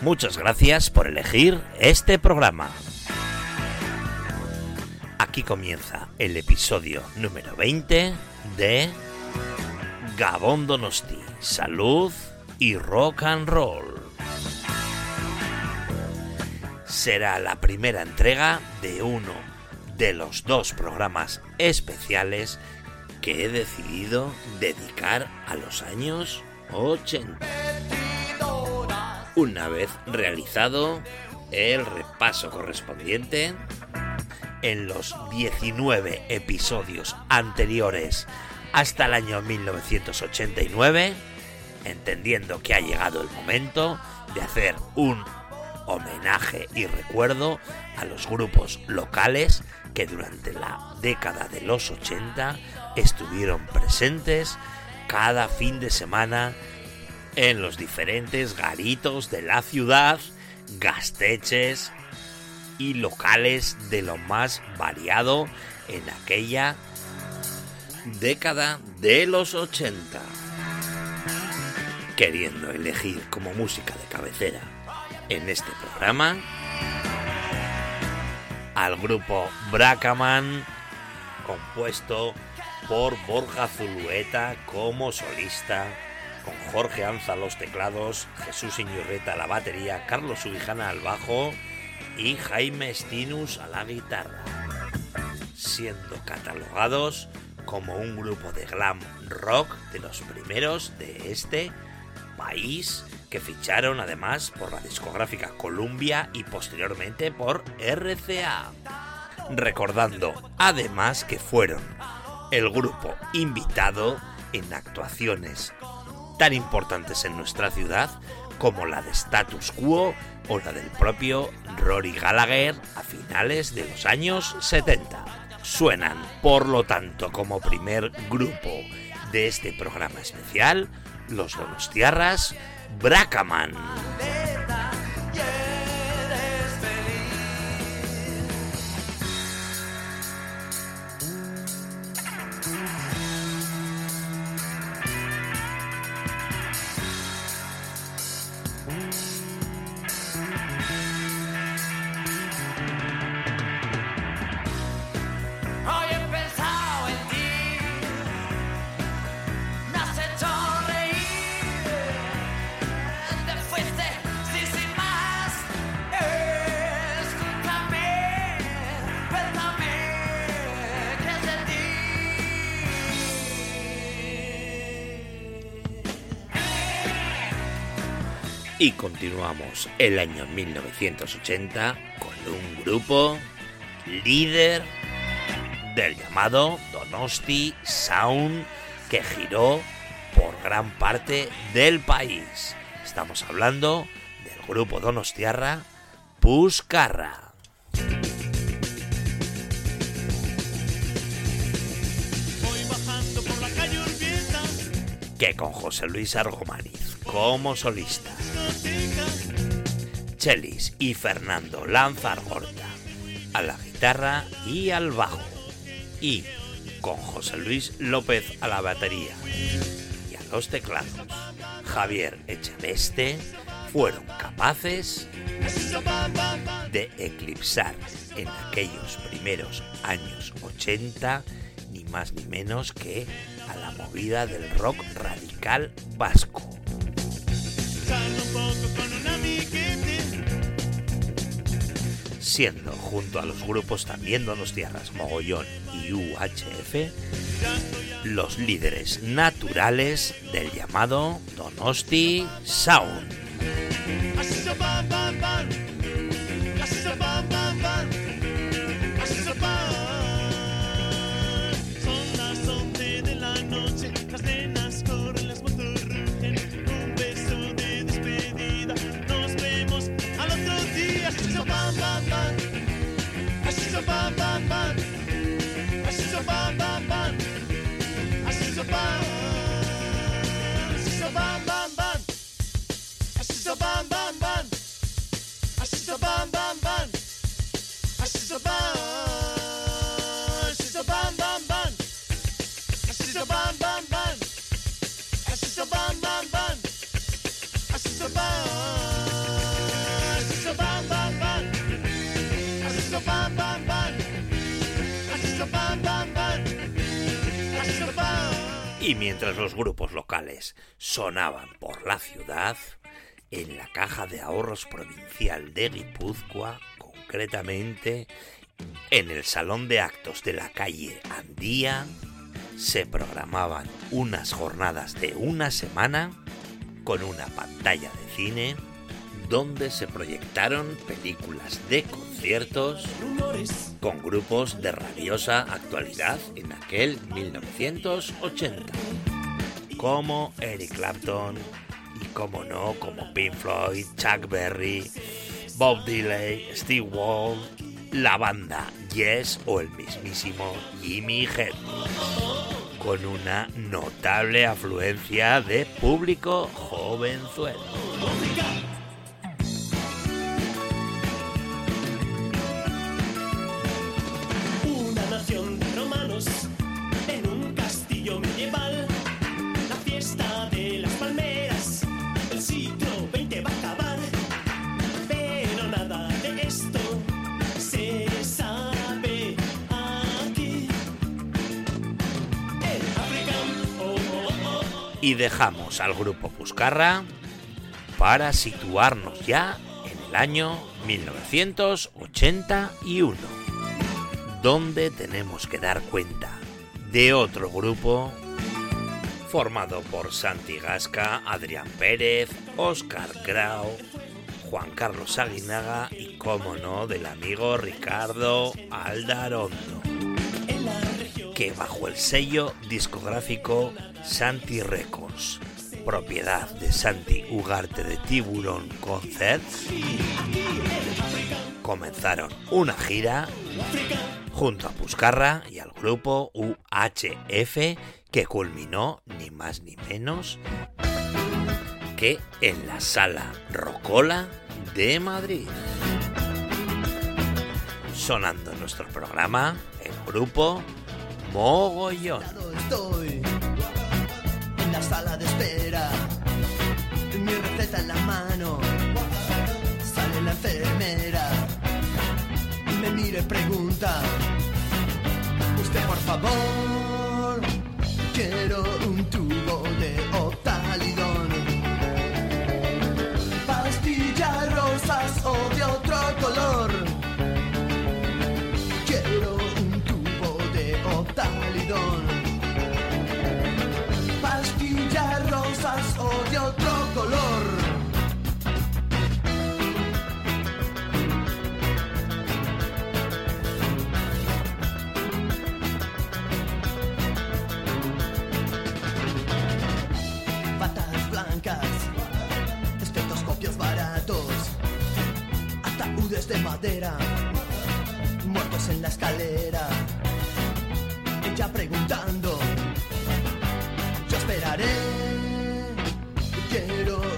Muchas gracias por elegir este programa. Aquí comienza el episodio número 20 de Gabón Donosti, Salud y Rock and Roll. Será la primera entrega de uno de los dos programas especiales que he decidido dedicar a los años 80. Una vez realizado el repaso correspondiente en los 19 episodios anteriores hasta el año 1989, entendiendo que ha llegado el momento de hacer un homenaje y recuerdo a los grupos locales que durante la década de los 80 estuvieron presentes cada fin de semana en los diferentes garitos de la ciudad, gasteches y locales de lo más variado en aquella década de los 80. Queriendo elegir como música de cabecera en este programa al grupo Bracaman, compuesto por Borja Zulueta como solista, con Jorge Anza los teclados, Jesús Iñurreta la batería, Carlos Subijana al bajo y Jaime Stinus a la guitarra, siendo catalogados como un grupo de glam rock de los primeros de este país que ficharon además por la discográfica Columbia y posteriormente por RCA. Recordando además que fueron el grupo invitado en actuaciones tan importantes en nuestra ciudad como la de Status Quo o la del propio Rory Gallagher a finales de los años 70. Suenan, por lo tanto, como primer grupo de este programa especial, los Donostiarras Bracaman. El año 1980 con un grupo líder del llamado Donosti Sound que giró por gran parte del país. Estamos hablando del grupo Donostiarra Puscarra. Que con José Luis Argomaniz como solista. Chelis y Fernando Lanzargorta a la guitarra y al bajo. Y con José Luis López a la batería y a los teclados. Javier Echeveste fueron capaces de eclipsar en aquellos primeros años 80 ni más ni menos que a la movida del rock radical vasco. Siendo junto a los grupos también Donostiarras Mogollón y UHF los líderes naturales del llamado Donosti Sound. Y mientras los grupos locales sonaban por la ciudad, en la caja de ahorros provincial de Guipúzcoa, concretamente en el salón de actos de la calle Andía, se programaban unas jornadas de una semana con una pantalla de cine donde se proyectaron películas de con grupos de rabiosa actualidad en aquel 1980, como Eric Clapton y como no, como Pink Floyd, Chuck Berry, Bob Dylan, Steve Wall, la banda Yes o el mismísimo Jimmy Hendrix, con una notable afluencia de público jovenzuelo. De romanos en un castillo medieval. La fiesta de las palmeras, el siglo XX va a acabar. Pero nada de esto se sabe aquí. En África, oh, oh, oh, oh. Y dejamos al grupo Puscarra para situarnos ya en el año 1981, donde tenemos que dar cuenta de otro grupo formado por Santi Gasca, Adrián Pérez, Óscar Grau, Juan Carlos Aguinaga y, como no, del amigo Ricardo Aldarondo, que bajo el sello discográfico Santi Records, propiedad de Santi Ugarte de Tiburón Concerts, comenzaron una gira junto a Puscarra y al grupo UHF que culminó ni más ni menos que en la sala Rocola de Madrid. Sonando en nuestro programa el grupo Mogollón. Estoy en la sala de espera, mi receta en la mano, mira y pregunta, usted por favor, quiero un tubo ataúdes de madera muertos en la escalera. Ella preguntando, yo esperaré. Quiero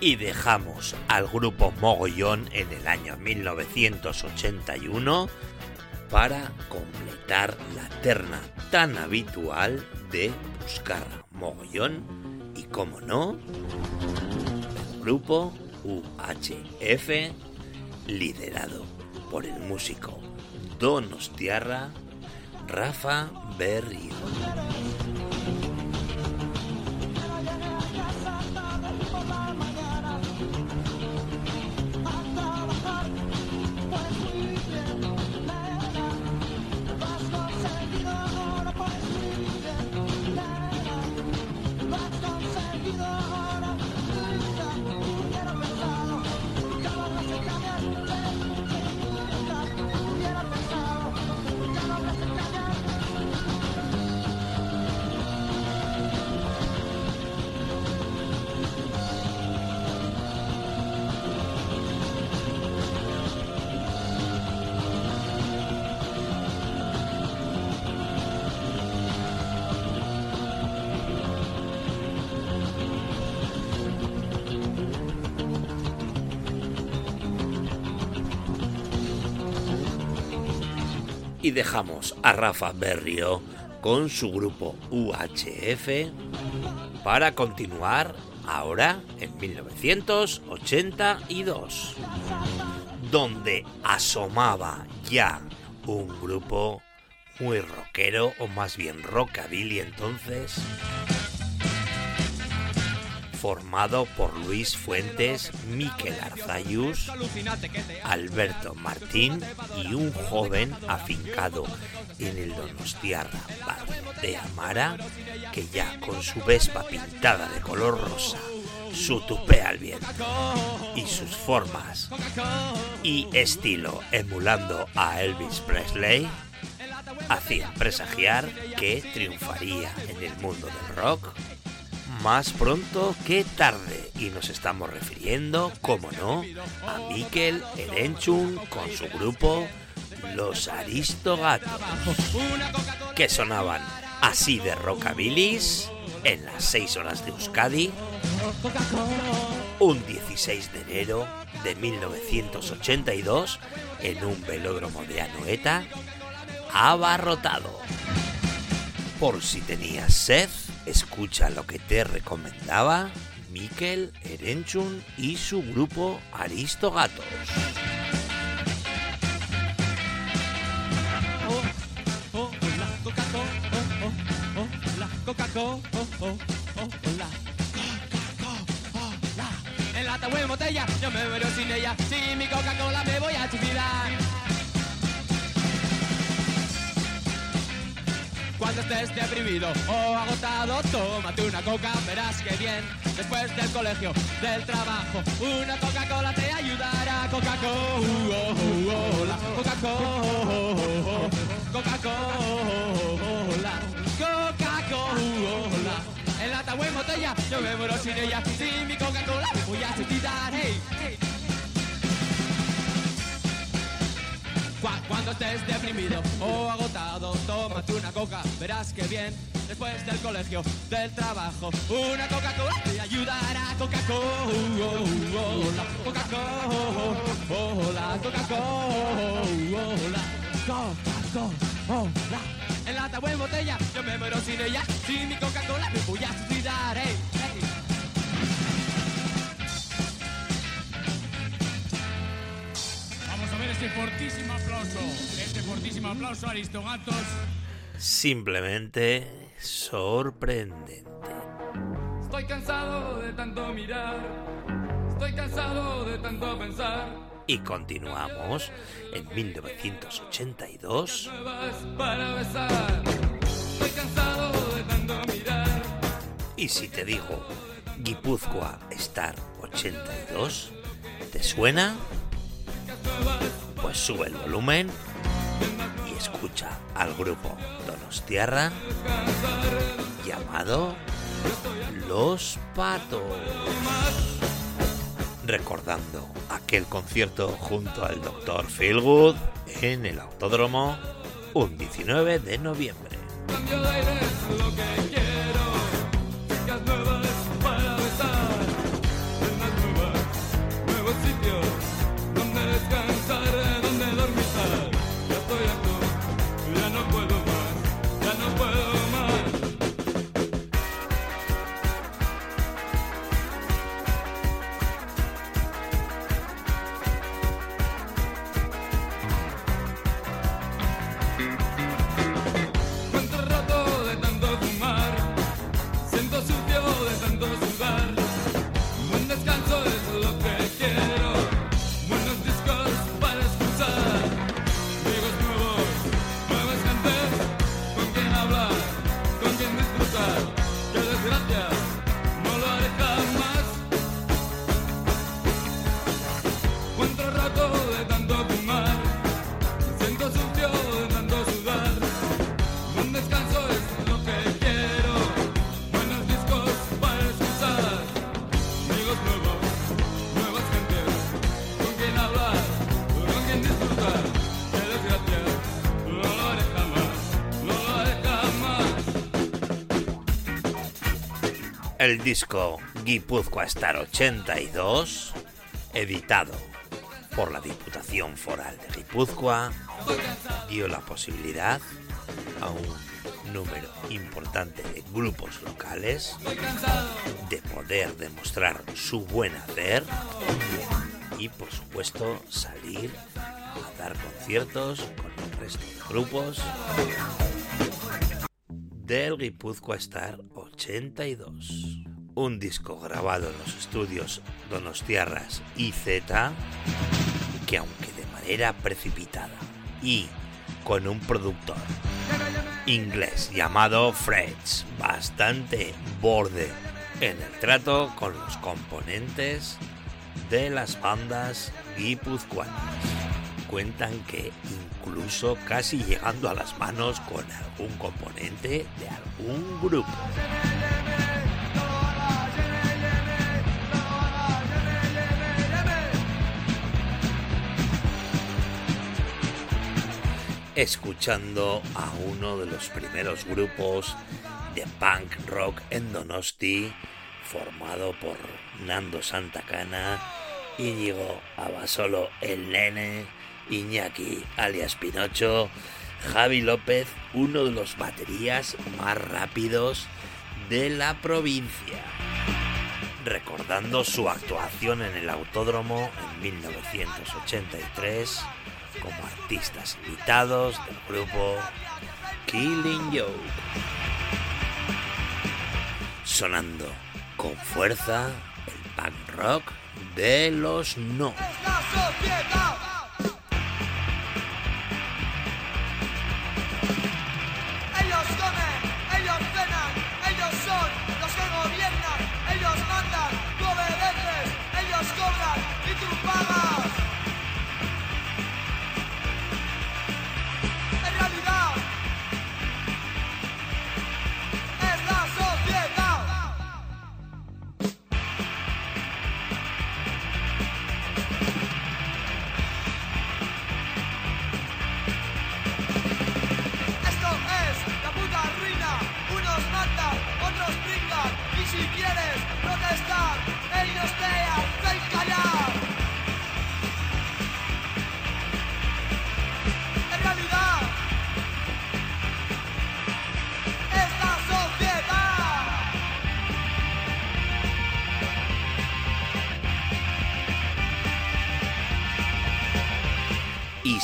y dejamos al grupo Mogollón en el año 1981 para completar la terna tan habitual de buscar Mogollón y, como no, el grupo UHF liderado por el músico Donostiarra Rafa Berrio. Y dejamos a Rafa Berrio con su grupo UHF para continuar ahora en 1982, donde asomaba ya un grupo muy rockero, o más bien rockabilly entonces, formado por Luis Fuentes, Miquel Arzayus, Alberto Martín y un joven afincado en el Donostiarra de Amara, que ya con su vespa pintada de color rosa, su tupé al viento y sus formas y estilo emulando a Elvis Presley, hacía presagiar que triunfaría en el mundo del rock más pronto que tarde y nos estamos refiriendo, como no, a Mikel Erenchun con su grupo Los Aristogatos, que sonaban así de rockabilis en las 6 horas de Euskadi un 16 de enero de 1982 en un velódromo de Anoeta abarrotado. Por si tenías sed, escucha lo que te recomendaba Mikel Erenchun y su grupo Aristogatos. En lata o en botella, yo me muero sin ella. Sin mi Coca-Cola me voy a suicidar. Cuando estés deprimido o agotado, tómate una coca, verás que bien. Después del colegio, del trabajo, una Coca-Cola te ayudará. Coca-Cola, Coca-Cola, Coca-Cola, Coca-Cola. En lata o en botella, yo me muero sin ella. Sin mi Coca-Cola voy a suicidar. Hey, hey. Cuando estés deprimido o agotado, tómate una coca, verás que bien. Después del colegio, del trabajo, una Coca-Cola te ayudará. Coca-Cola, Coca-Cola, Coca-Cola, Coca-Cola. En lata o en botella, yo me muero sin ella. Sin mi Coca-Cola me voy a suicidar. Hey, este fortísimo aplauso. Este fortísimo aplauso a Aristogatos. Simplemente sorprendente. Estoy cansado de tanto mirar, estoy cansado de tanto pensar. Y continuamos en 1982 Nuevas para besar, estoy cansado de tanto mirar. y si te digo Guipúzcoa Star 82, ¿te suena? Pues sube el volumen y escucha al grupo Donostiarra llamado Los Patos. Recordando aquel concierto junto al Dr. Feelgood en el Autódromo un 19 de noviembre. El disco Guipúzcoa Star 82, editado por la Diputación Foral de Guipúzcoa dio la posibilidad a un número importante de grupos locales de poder demostrar su buen hacer y por supuesto salir a dar conciertos con el resto de grupos del Guipúzcoa Star 82. Un disco grabado en los estudios Donostiarras y Z que aunque de manera precipitada y con un productor inglés llamado Freds, bastante borde en el trato con los componentes de las bandas guipuzcoanas. Cuentan que incluso casi llegando a las manos con algún componente de algún grupo. escuchando a uno de los primeros grupos de punk rock en Donosti, formado por Nando Santacana, Íñigo Abasolo el Nene, Iñaki alias Pinocho, Javi López, uno de los baterías más rápidos de la provincia. Recordando su actuación en el autódromo en 1983 como artistas invitados del grupo Killing Joke. Sonando con fuerza el punk rock de los no.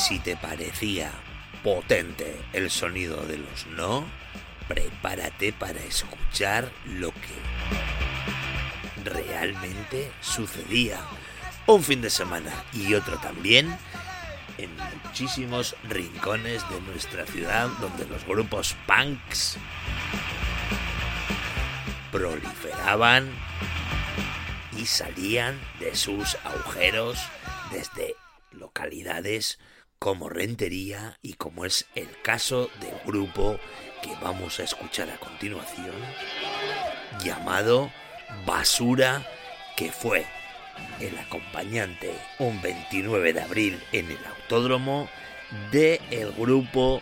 Si te parecía potente el sonido de los no, prepárate para escuchar lo que realmente sucedía. Un fin de semana y otro también en muchísimos rincones de nuestra ciudad donde los grupos punks proliferaban y salían de sus agujeros desde localidades como Rentería y como es el caso del grupo que vamos a escuchar a continuación llamado Basura que fue el acompañante un 29 de abril en el autódromo de grupo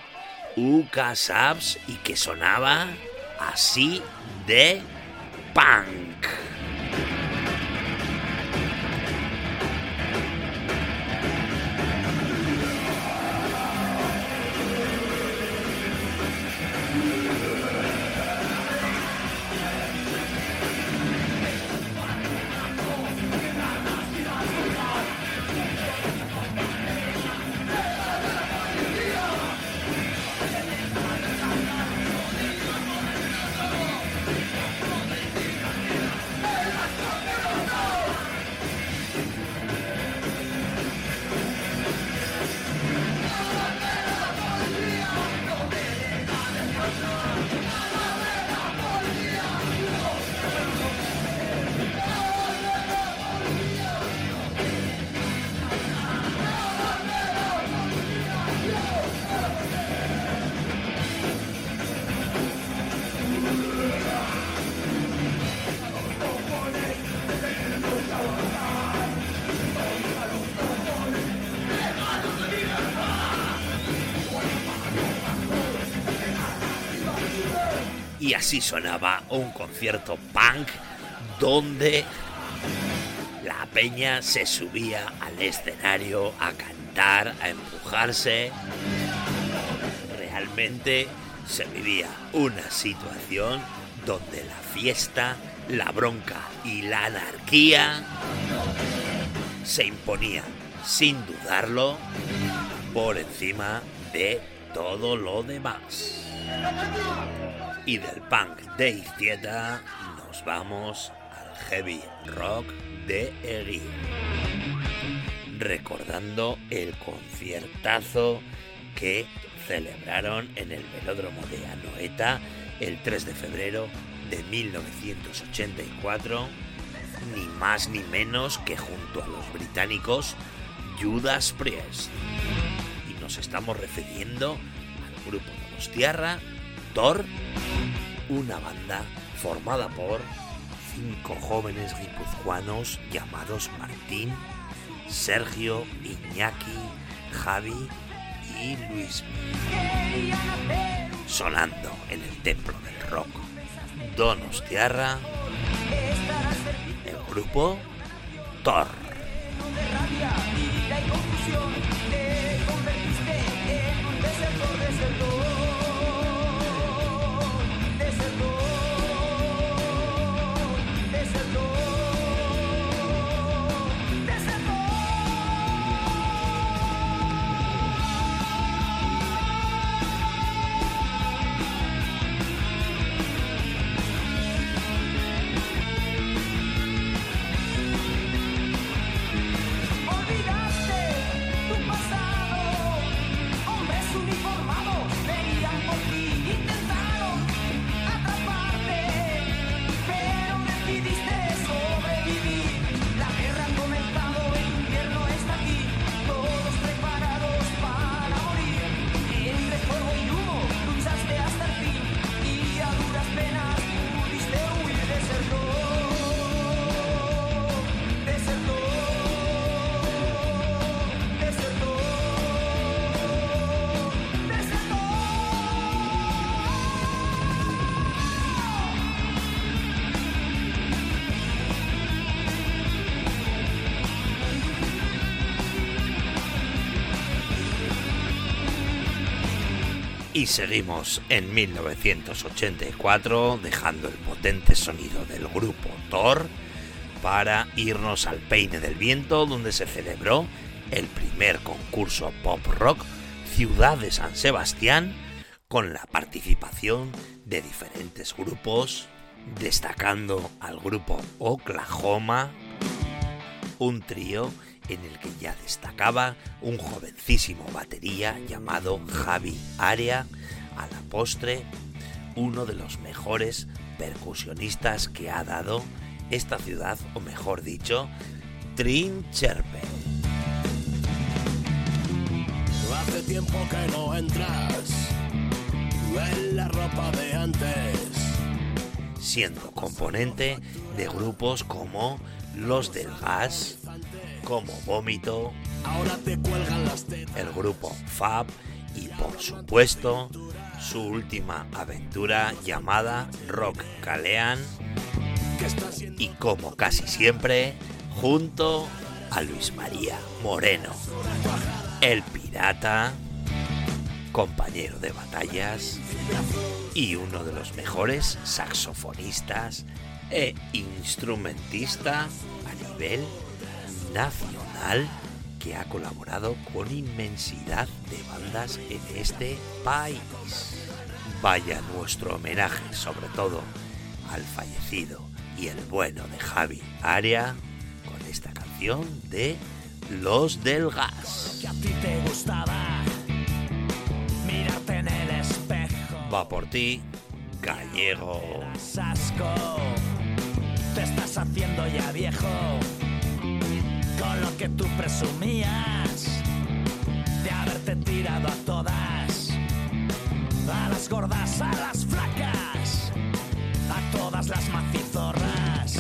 UK Subs y que sonaba así de punk. Un concierto punk donde la peña se subía al escenario a cantar a empujarse. Realmente se vivía una situación donde la fiesta, la bronca y la anarquía se imponían, sin dudarlo, por encima de todo lo demás. Y del punk de izquierda nos vamos al heavy rock de Egui. Recordando el conciertazo que celebraron en el velódromo de Anoeta el 3 de febrero de 1984, ni más ni menos que junto a los británicos Judas Priest. Y nos estamos refiriendo al grupo Donostiarra, Thor, una banda formada por cinco jóvenes guipuzcoanos llamados Martín, Sergio, Iñaki, Javi y Luis. Sonando en el templo del rock Donostiarra, el grupo Thor. Y seguimos en 1984 dejando el potente sonido del grupo Thor para irnos al Peine del Viento donde se celebró el primer concurso pop rock Ciudad de San Sebastián con la participación de diferentes grupos destacando al grupo Oklahoma un trío en el que ya destacaba un jovencísimo batería llamado Javi Area, a la postre uno de los mejores percusionistas que ha dado esta ciudad, o mejor dicho, Trincherpe. Hace tiempo que no entras en la ropa de antes. siendo componente de grupos como Los del Gas, como Vómito, el grupo Fab y por supuesto su última aventura llamada Rock Calean y como casi siempre junto a Luis María Moreno, el pirata, compañero de batallas y uno de los mejores saxofonistas e instrumentista a nivel nacional que ha colaborado con inmensidad de bandas en este país. Vaya nuestro homenaje sobre todo al fallecido y el bueno de Javi Aria con esta canción de Los del Gas. que a ti te gustaba. Mírate en el espejo. Va por ti, gallego. Te estás haciendo ya viejo con lo que tú presumías de haberte tirado a todas, a las gordas, a las flacas, a todas las macizorras.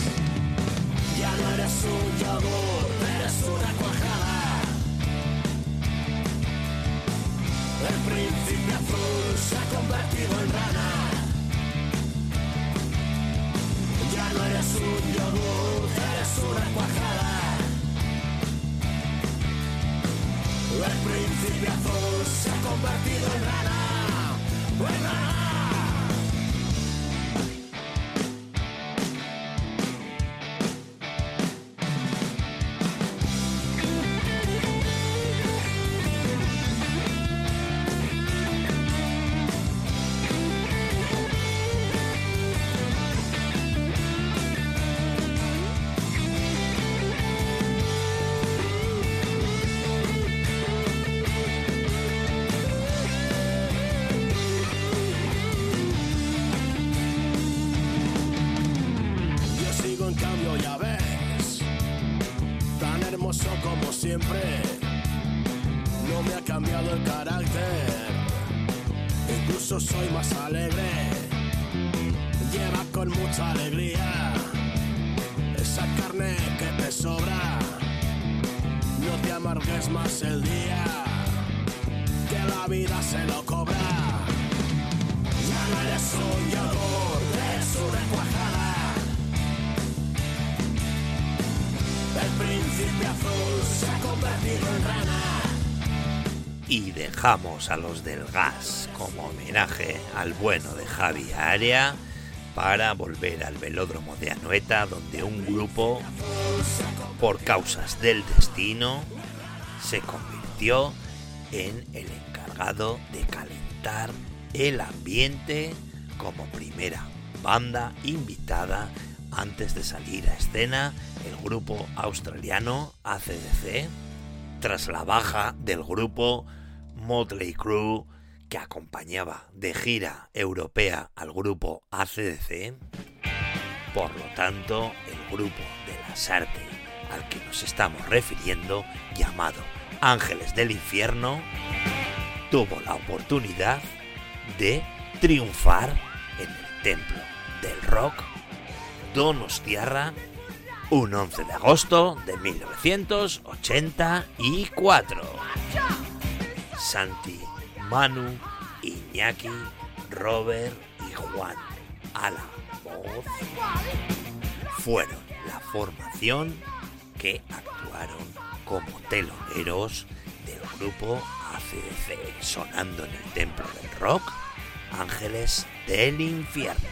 Ya no eres un yogur, eres una cuajada. El príncipe azul se ha convertido en rana. No eres un yogur, eres una cuajada. príncipe azul se ha convertido en rana. En rana. A los del gas como homenaje al bueno de Javi Area para volver al velódromo de Anoeta donde un grupo, por causas del destino, se convirtió en el encargado de calentar el ambiente como primera banda invitada antes de salir a escena. El grupo australiano ACDC tras la baja del grupo Motley Crue que acompañaba de gira europea al grupo ACDC. Por lo tanto, el grupo de las artes al que nos estamos refiriendo, llamado Ángeles del Infierno, tuvo la oportunidad de triunfar en el templo del rock Donostiarra un 11 de agosto de 1984. Santi, Manu, Iñaki, Robert y Juan a fueron la formación que actuaron como teloneros del grupo ACDC, sonando en el templo del rock Ángeles del Infierno.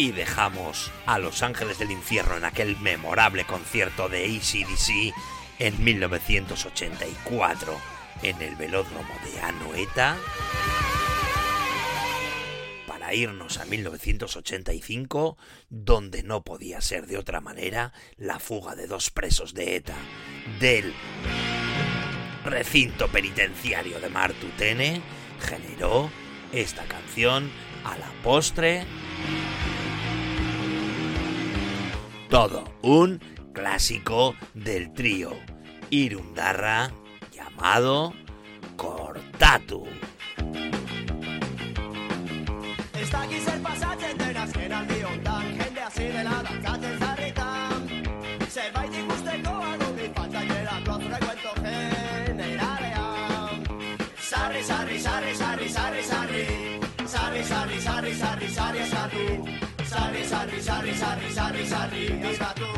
Y dejamos a Los Ángeles del Infierno en aquel memorable concierto de ACDC en 1984 en el velódromo de Anoeta para irnos a 1985, donde no podía ser de otra manera la fuga de dos presos de ETA del recinto penitenciario de Martutene generó esta canción a la postre. Todo un clásico del trío Irundarra llamado Cortatu. Ez dakiz zer pasatzen den azken aldi hontan Jende hasi dela dantzatzen zarritan Zerbait ikusteko adubi falta geratu frecuento generalean Sarri, sarri, sarri, sarri, sarri, sarri Sarri, sarri, sarri, sarri, sarri, sarri Sarri, sarri, sarri, sarri, sarri, sarri, eskatu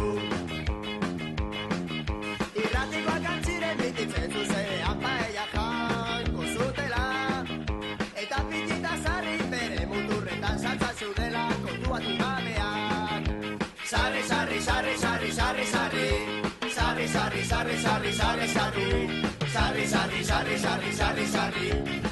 Irratikoak antziren bititzen zuzenean paella janko zutela Eta pitita zarri bere muturretan saltza zudela kontuatu gabeak Sarri, sarri, sarri, sarri, sarri, sarri Sarri, sarri, sarri, sarri, sarri, sarri Sarri, sarri, sarri, sarri, sarri, sarri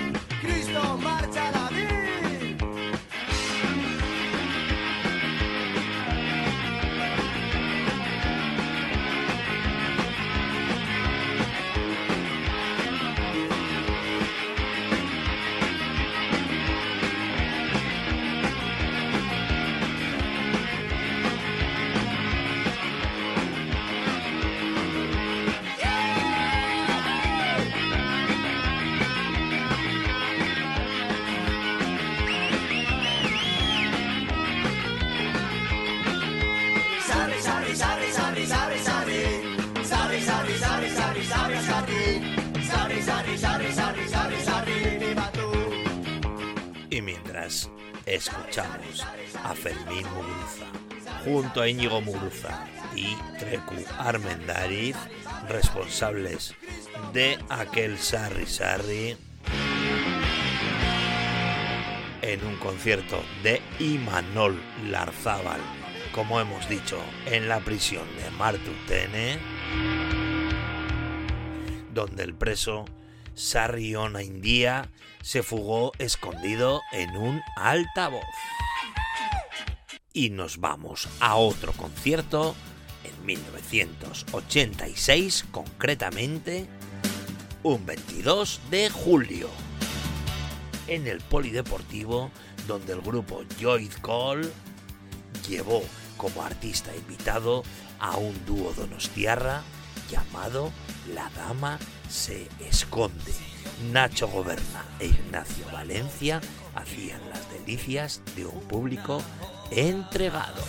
escuchamos a Fermín Muguruza junto a Íñigo Muguruza y Trecu Armendariz, responsables de aquel Sarri Sarri, en un concierto de Imanol Larzábal, como hemos dicho, en la prisión de Martutene, donde el preso Sarriona India se fugó escondido en un altavoz. Y nos vamos a otro concierto en 1986, concretamente un 22 de julio, en el Polideportivo, donde el grupo Joy Call llevó como artista invitado a un dúo donostiarra llamado La Dama se esconde. Nacho Goberna e Ignacio Valencia hacían las delicias de un público entregado.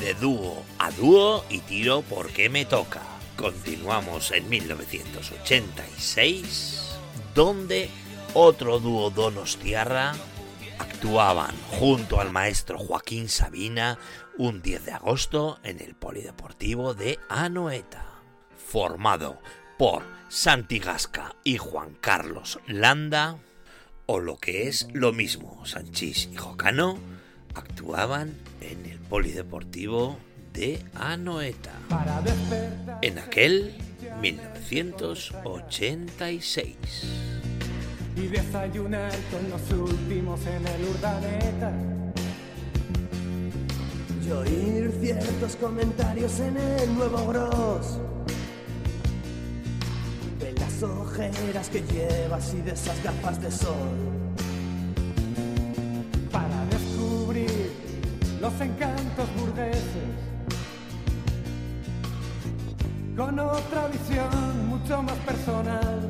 De dúo a dúo y tiro porque me toca. Continuamos en 1986, donde otro dúo Donostiarra actuaban junto al maestro Joaquín Sabina un 10 de agosto en el Polideportivo de Anoeta, formado por Santi Gasca y Juan Carlos Landa, o lo que es lo mismo, Sanchís y Jocano actuaban en el Polideportivo de Anoeta. En aquel 1986. y desayunar con los últimos en el Urdaneta. Y oír ciertos comentarios en el nuevo Gross. De las ojeras que llevas y de esas gafas de sol. Los encantos burgueses. Con otra visión mucho más personal.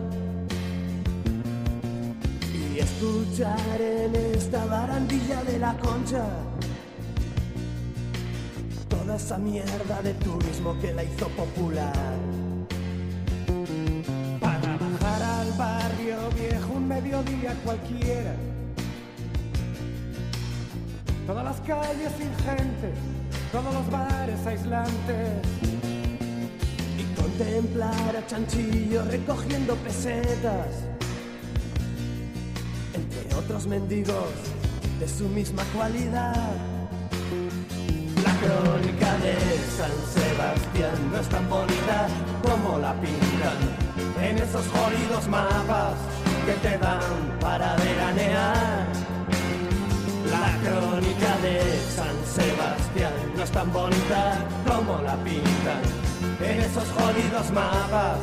Y escuchar en esta barandilla de la concha. Toda esa mierda de turismo que la hizo popular. Para bajar al barrio viejo un mediodía cualquiera. Todas las calles sin gente, todos los bares aislantes. Y contemplar a Chanchillo recogiendo pesetas. Entre otros mendigos de su misma cualidad. La crónica de San Sebastián no es tan bonita como la pintan en esos jodidos mapas que te dan para veranear. La crónica de San Sebastián no es tan bonita como la pintan en esos jodidos mapas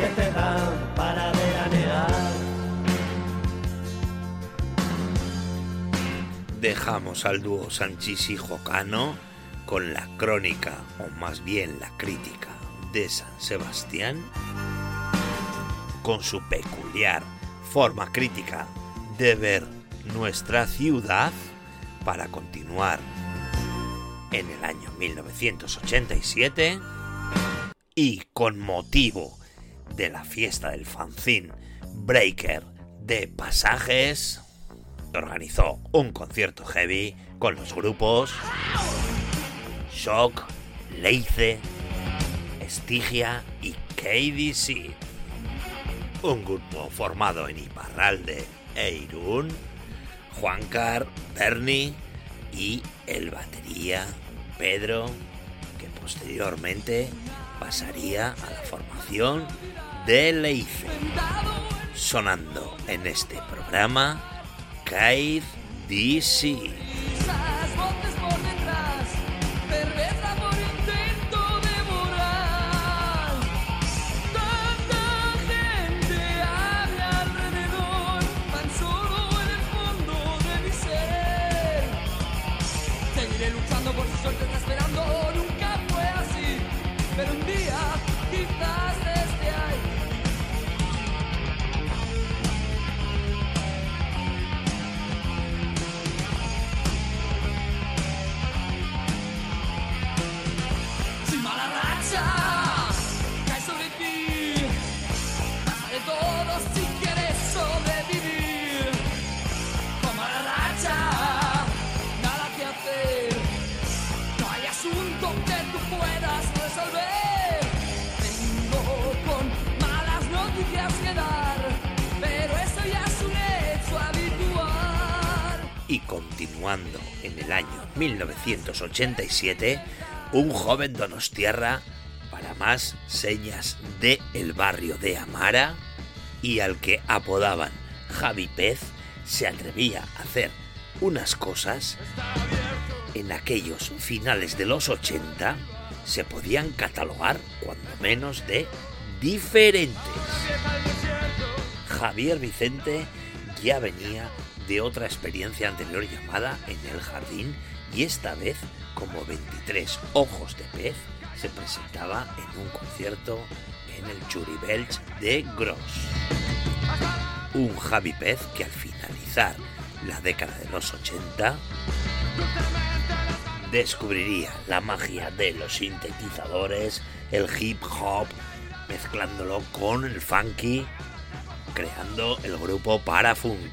que te dan para veranear. Dejamos al dúo Sanchís y Jocano con la crónica, o más bien la crítica, de San Sebastián, con su peculiar forma crítica de ver nuestra ciudad para continuar en el año 1987 y con motivo de la fiesta del fanzine Breaker de Pasajes, organizó un concierto heavy con los grupos Shock, Leice, Estigia y KDC. Un grupo formado en Iparralde e Irún, Juancar, Bernie y el batería Pedro, que posteriormente pasaría a la formación de Leice. Sonando en este programa Kaid DC. 1987, un joven donostiarra para más señas de el barrio de Amara y al que apodaban Javi Pez se atrevía a hacer unas cosas en aquellos finales de los 80 se podían catalogar cuando menos de diferentes. Javier Vicente ya venía de otra experiencia anterior llamada En el Jardín y esta vez como 23 ojos de pez se presentaba en un concierto en el Churi Belch de Gross. Un Javi Pez que al finalizar la década de los 80 descubriría la magia de los sintetizadores, el hip hop, mezclándolo con el funky, creando el grupo Parafunk.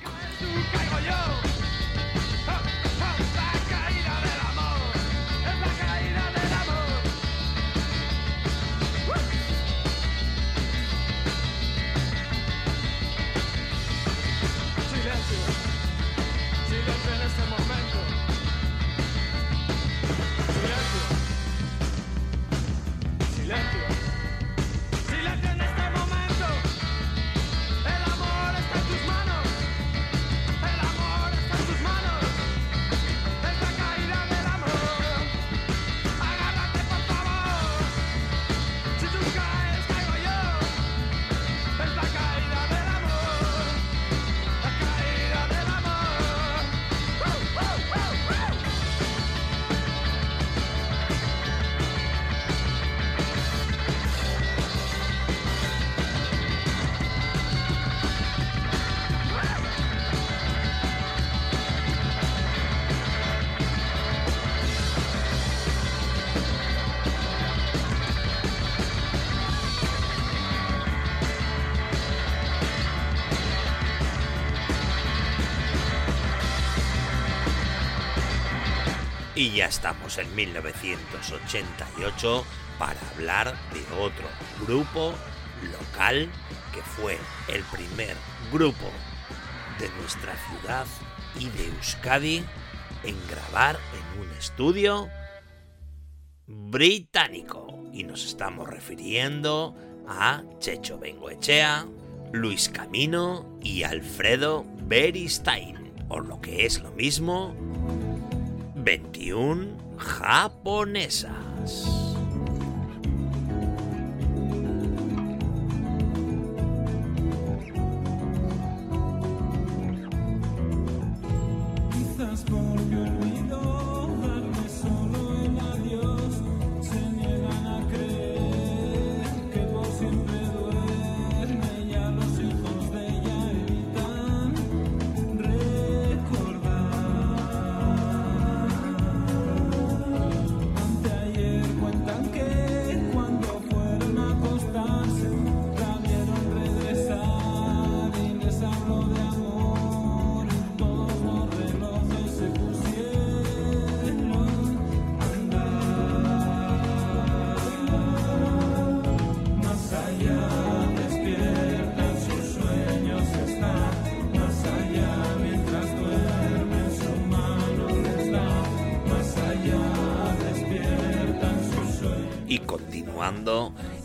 Y ya estamos en 1988 para hablar de otro grupo local que fue el primer grupo de nuestra ciudad y de Euskadi en grabar en un estudio británico. Y nos estamos refiriendo a Checho Bengoechea, Luis Camino y Alfredo Beristain, o lo que es lo mismo, 21 japonesas.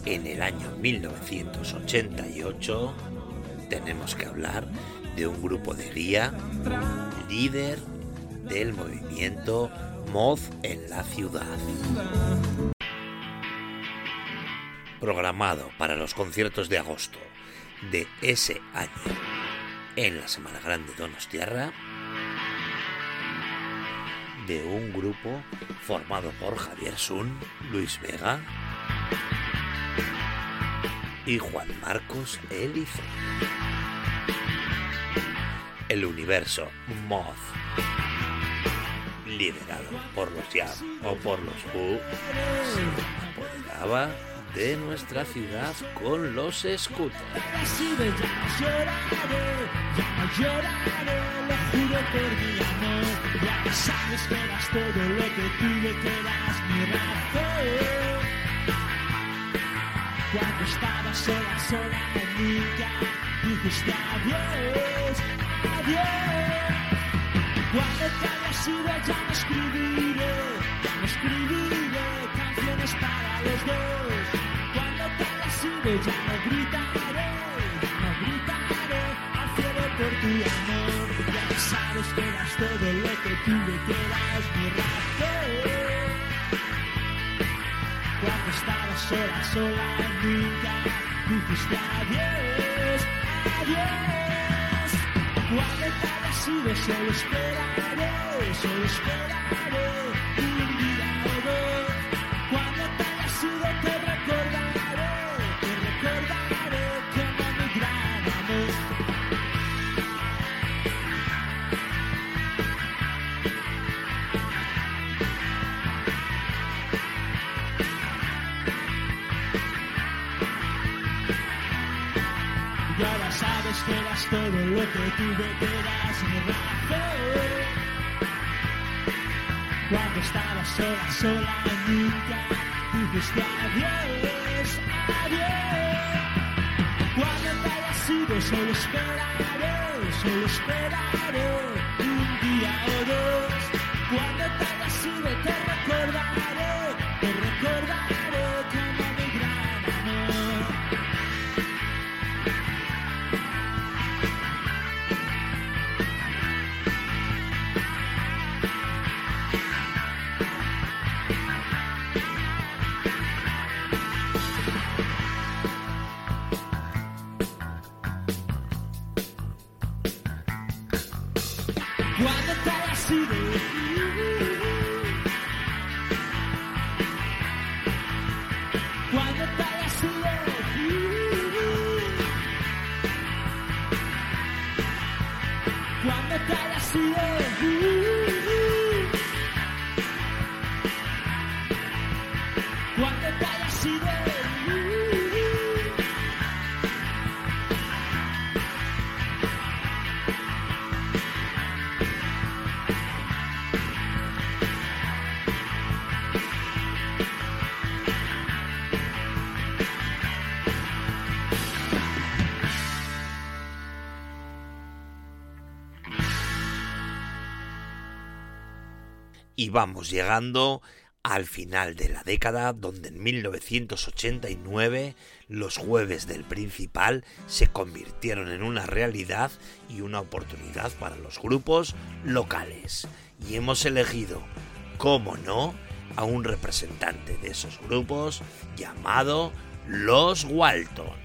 En el año 1988, tenemos que hablar de un grupo de guía líder del movimiento Moz en la ciudad. Programado para los conciertos de agosto de ese año en la Semana Grande Donostiarra, de un grupo formado por Javier Sun, Luis Vega y Juan Marcos Elice. El universo Moth, liderado por los Jam o por los Who, se apoderaba de nuestra ciudad con los scooters. Cuando estaba sola, sola, nunca dijiste adiós, adiós. Cuando te hayas ido ya no escribiré, ya no escribiré canciones para los dos. Cuando te hayas ido ya no gritaré, no gritaré al cielo por tu amor. Ya sabes que eras todo lo que tuve, que eras mi razón. Estabas sola, sola, nunca dijiste adiós, adiós. Cuando te solo esperaré, solo esperaré que tuve eras mi razón. Cuando estabas sola, sola, nunca dijiste adiós, adiós. Cuando te hayas ido, solo esperaré, solo esperaré Y vamos llegando al final de la década, donde en 1989 los jueves del Principal se convirtieron en una realidad y una oportunidad para los grupos locales. Y hemos elegido, como no, a un representante de esos grupos llamado Los Walton,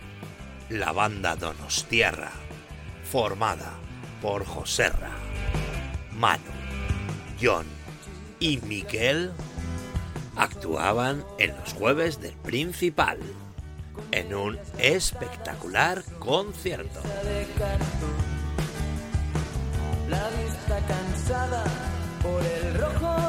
la banda donostiarra, formada por Joserra, Manu, John y Miguel actuaban en los jueves del Principal en un espectacular concierto. La vista cansada por el rojo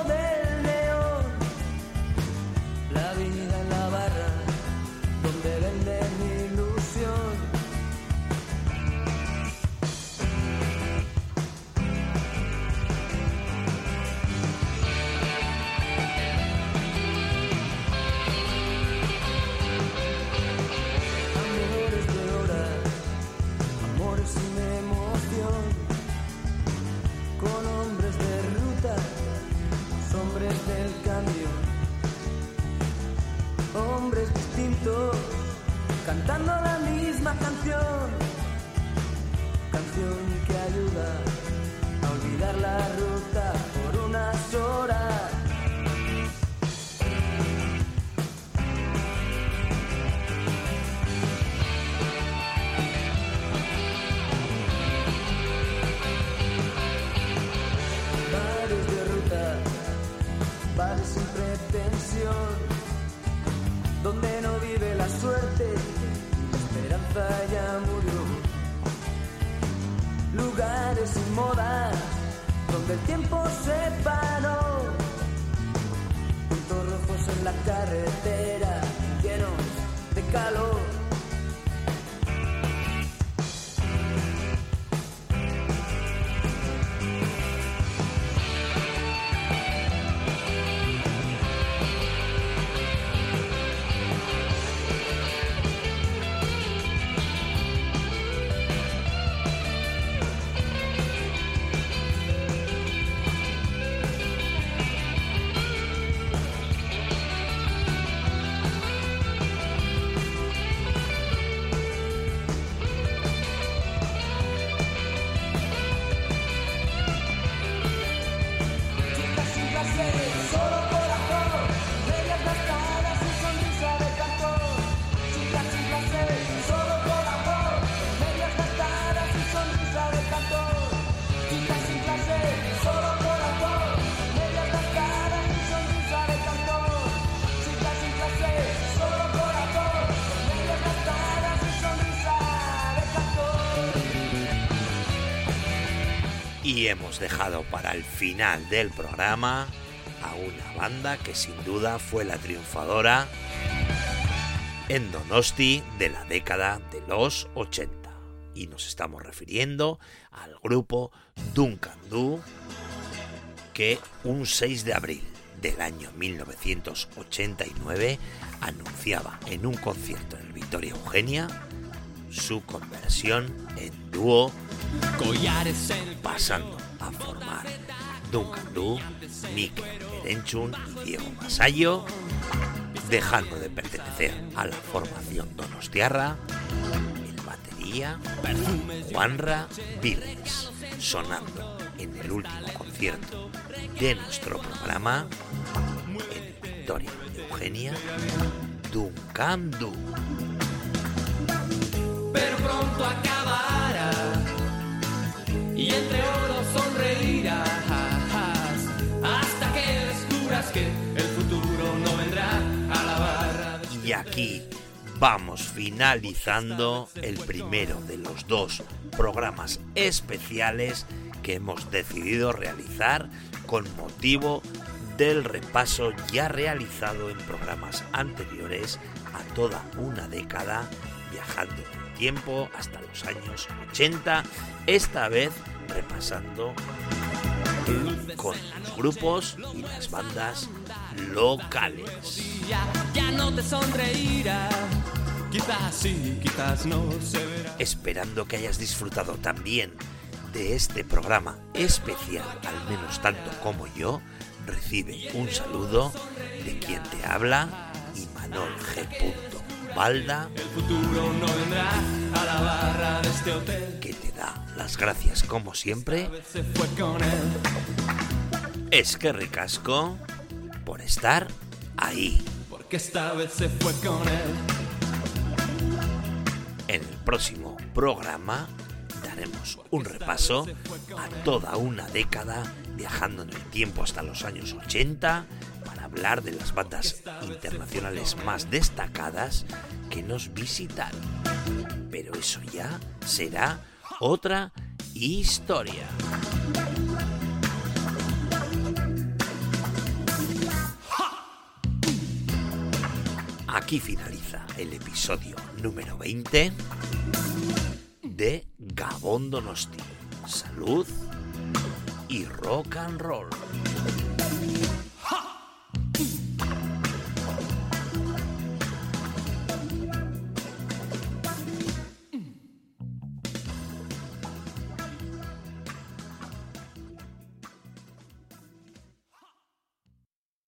cantando la misma canción, canción que ayuda a olvidar la ruta por unas horas. bares de ruta, bares sin pretensión, donde no vive la suerte, ya murió. Lugares sin modas, donde el tiempo se paró. Puntos rojos en la carretera, llenos de calor. Hemos dejado para el final del programa a una banda que sin duda fue la triunfadora en Donosti de la década de los 80. Y nos estamos refiriendo al grupo Duncan Du que un 6 de abril del año 1989 anunciaba en un concierto en el Victoria Eugenia su conversión en dúo pasando a formar Duncan Du, Mikel Erenchun y Diego Masayo, dejando de pertenecer a la formación Donostiarra, el batería Juanra Viles, sonando en el último concierto de nuestro programa en Victoria Eugenia, Duncan Du. pero pronto acabará y entre oro sonreirás hasta que descubras que el futuro no vendrá a la barra Y aquí vamos finalizando el primero de los dos programas especiales que hemos decidido realizar con motivo del repaso ya realizado en programas anteriores a toda una década viajando en el tiempo hasta los años 80, esta vez repasando con los grupos y las bandas locales. día ya no te sonreirá quizás sí quizás no se verá Esperando que hayas disfrutado también de este programa especial, al menos tanto como yo, recibe un saludo de quien te habla, Imanol G. Balda, el futuro no vendrá a la barra de este hotel. Que te da las gracias como siempre. se fue con él. Es que ricasco por estar ahí. porque esta vez se fue con él. En el próximo programa daremos un repaso a toda una década viajando en el tiempo hasta los años 80 para hablar de las bandas internacionales más destacadas que nos visitaron. Pero eso ya será otra historia. Aquí finaliza el episodio número 20 de Gabón Donosti. Salud y rock and roll.